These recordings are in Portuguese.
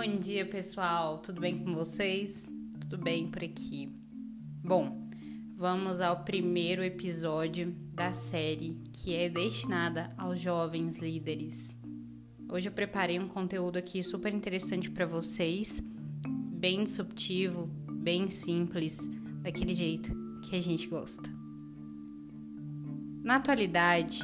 Bom dia, pessoal. Tudo bem com vocês? Tudo bem por aqui? Bom, vamos ao primeiro episódio da série que é destinada aos jovens líderes. Hoje eu preparei um conteúdo aqui super interessante para vocês, bem disruptivo, bem simples, daquele jeito que a gente gosta. Na atualidade,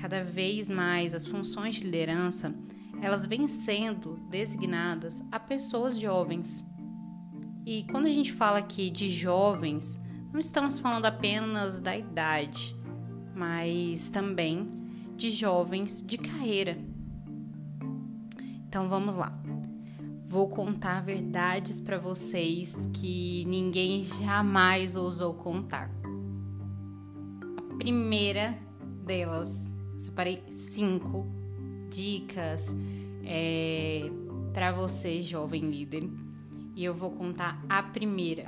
cada vez mais as funções de liderança elas vêm sendo designadas a pessoas jovens. E quando a gente fala aqui de jovens, não estamos falando apenas da idade, mas também de jovens de carreira. Então vamos lá. Vou contar verdades para vocês que ninguém jamais ousou contar. A primeira delas, separei cinco dicas é, para você, jovem líder. E eu vou contar a primeira.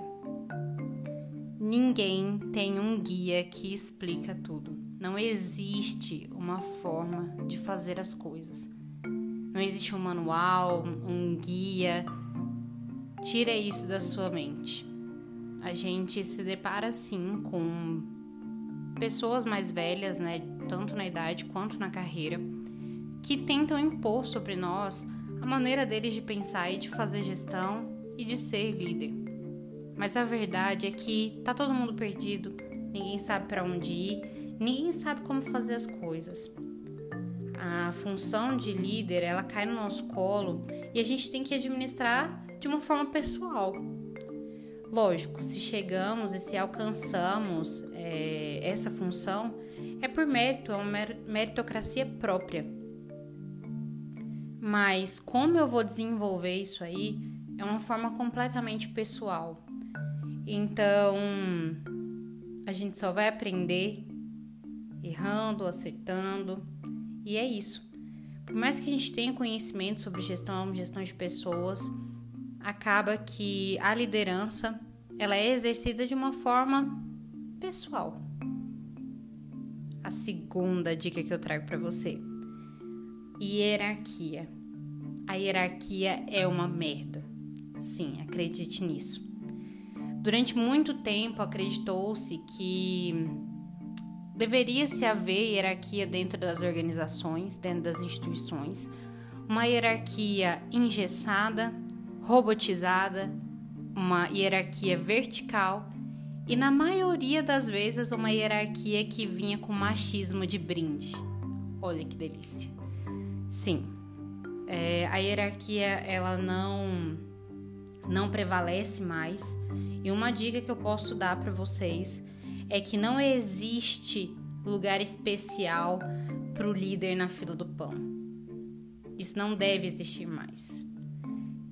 Ninguém tem um guia que explica tudo. Não existe uma forma de fazer as coisas. Não existe um manual, um guia. Tira isso da sua mente. A gente se depara sim com pessoas mais velhas, né, tanto na idade quanto na carreira, que tentam impor sobre nós a maneira deles de pensar e de fazer gestão e de ser líder. Mas a verdade é que tá todo mundo perdido, ninguém sabe para onde ir, ninguém sabe como fazer as coisas. A função de líder, ela cai no nosso colo e a gente tem que administrar de uma forma pessoal. Lógico, se chegamos e se alcançamos é, essa função, é por mérito, é uma meritocracia própria. Mas como eu vou desenvolver isso aí é uma forma completamente pessoal. Então, a gente só vai aprender errando, acertando, e é isso. Por mais que a gente tenha conhecimento sobre gestão, gestão de pessoas, acaba que a liderança ela é exercida de uma forma pessoal. A segunda dica que eu trago para você Hierarquia. A hierarquia é uma merda. Sim, acredite nisso. Durante muito tempo acreditou-se que deveria se haver hierarquia dentro das organizações, dentro das instituições, uma hierarquia engessada, robotizada, uma hierarquia vertical e na maioria das vezes uma hierarquia que vinha com machismo de brinde. Olha que delícia. Sim, é, a hierarquia ela não não prevalece mais. E uma dica que eu posso dar para vocês é que não existe lugar especial para o líder na fila do pão. Isso não deve existir mais.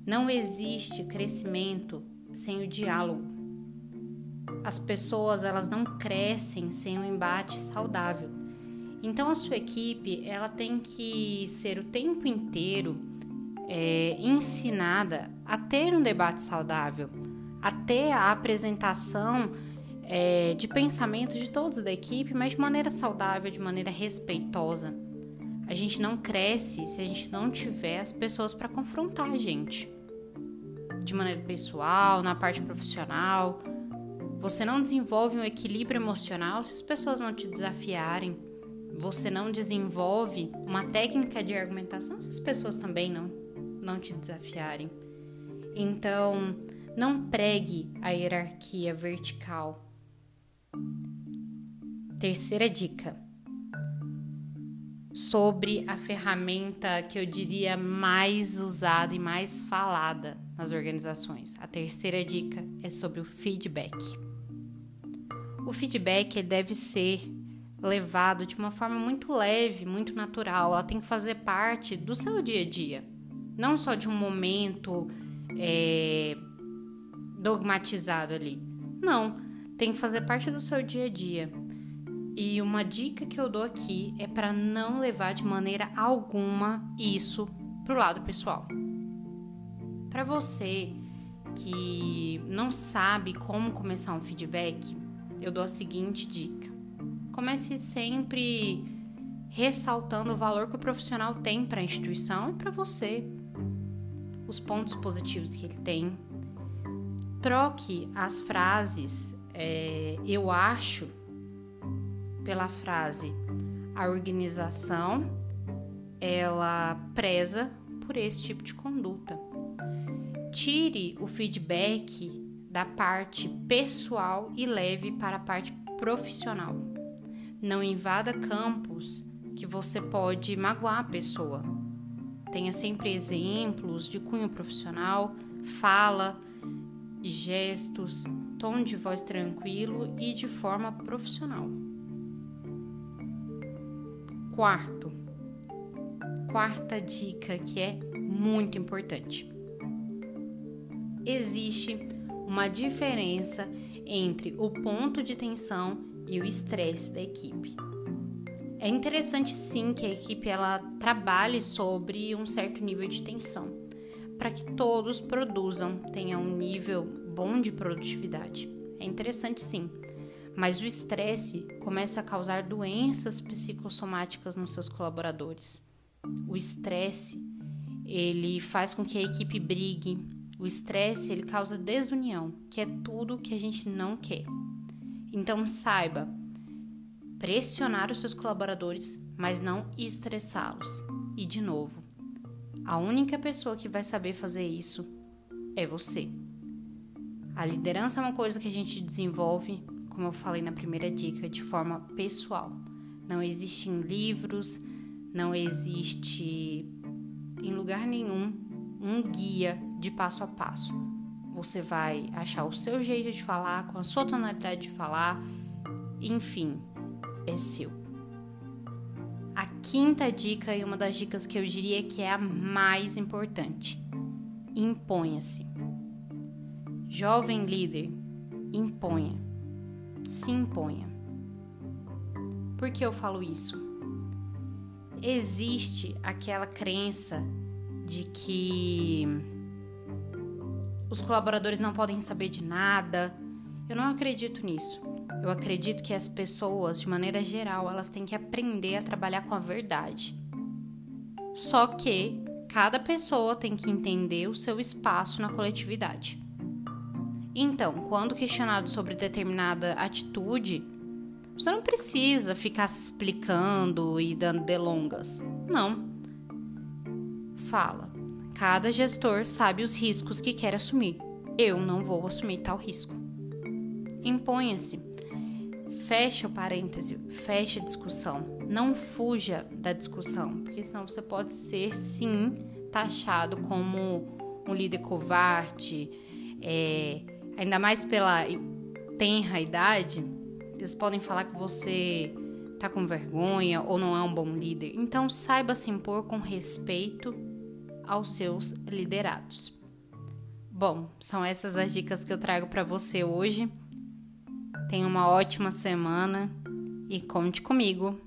Não existe crescimento sem o diálogo. As pessoas elas não crescem sem um embate saudável. Então a sua equipe ela tem que ser o tempo inteiro é, ensinada a ter um debate saudável, a ter a apresentação é, de pensamento de todos da equipe, mas de maneira saudável, de maneira respeitosa. A gente não cresce se a gente não tiver as pessoas para confrontar a gente. De maneira pessoal, na parte profissional. Você não desenvolve um equilíbrio emocional se as pessoas não te desafiarem você não desenvolve uma técnica de argumentação se as pessoas também não, não te desafiarem. Então, não pregue a hierarquia vertical. Terceira dica sobre a ferramenta que eu diria mais usada e mais falada nas organizações. A terceira dica é sobre o feedback. O feedback deve ser levado de uma forma muito leve, muito natural. Ela tem que fazer parte do seu dia a dia, não só de um momento é, dogmatizado ali. Não, tem que fazer parte do seu dia a dia. E uma dica que eu dou aqui é para não levar de maneira alguma isso pro lado pessoal. Para você que não sabe como começar um feedback, eu dou a seguinte dica comece sempre ressaltando o valor que o profissional tem para a instituição e para você. os pontos positivos que ele tem. Troque as frases é, eu acho pela frase a organização ela preza por esse tipo de conduta. Tire o feedback da parte pessoal e leve para a parte profissional. Não invada campos que você pode magoar a pessoa. Tenha sempre exemplos de cunho profissional, fala, gestos, tom de voz tranquilo e de forma profissional. Quarto, quarta dica que é muito importante. Existe uma diferença entre o ponto de tensão e o estresse da equipe. É interessante sim que a equipe ela trabalhe sobre um certo nível de tensão, para que todos produzam, tenham um nível bom de produtividade. É interessante sim, mas o estresse começa a causar doenças psicossomáticas nos seus colaboradores. O estresse, ele faz com que a equipe brigue. O estresse, ele causa desunião, que é tudo que a gente não quer. Então saiba pressionar os seus colaboradores, mas não estressá-los. E de novo, a única pessoa que vai saber fazer isso é você. A liderança é uma coisa que a gente desenvolve como eu falei na primeira dica, de forma pessoal. Não existe em livros, não existe em lugar nenhum um guia de passo a passo. Você vai achar o seu jeito de falar, com a sua tonalidade de falar, enfim, é seu. A quinta dica e uma das dicas que eu diria que é a mais importante: imponha-se. Jovem líder, imponha se imponha. Por que eu falo isso? Existe aquela crença de que os colaboradores não podem saber de nada. Eu não acredito nisso. Eu acredito que as pessoas, de maneira geral, elas têm que aprender a trabalhar com a verdade. Só que cada pessoa tem que entender o seu espaço na coletividade. Então, quando questionado sobre determinada atitude, você não precisa ficar se explicando e dando delongas. Não. Fala. Cada gestor sabe os riscos que quer assumir. Eu não vou assumir tal risco. Imponha-se. Feche o parêntese, feche a discussão. Não fuja da discussão, porque senão você pode ser sim taxado como um líder covarde, é, ainda mais pela tenra idade, eles podem falar que você tá com vergonha ou não é um bom líder. Então saiba se impor com respeito aos seus liderados. Bom, são essas as dicas que eu trago para você hoje. Tenha uma ótima semana e conte comigo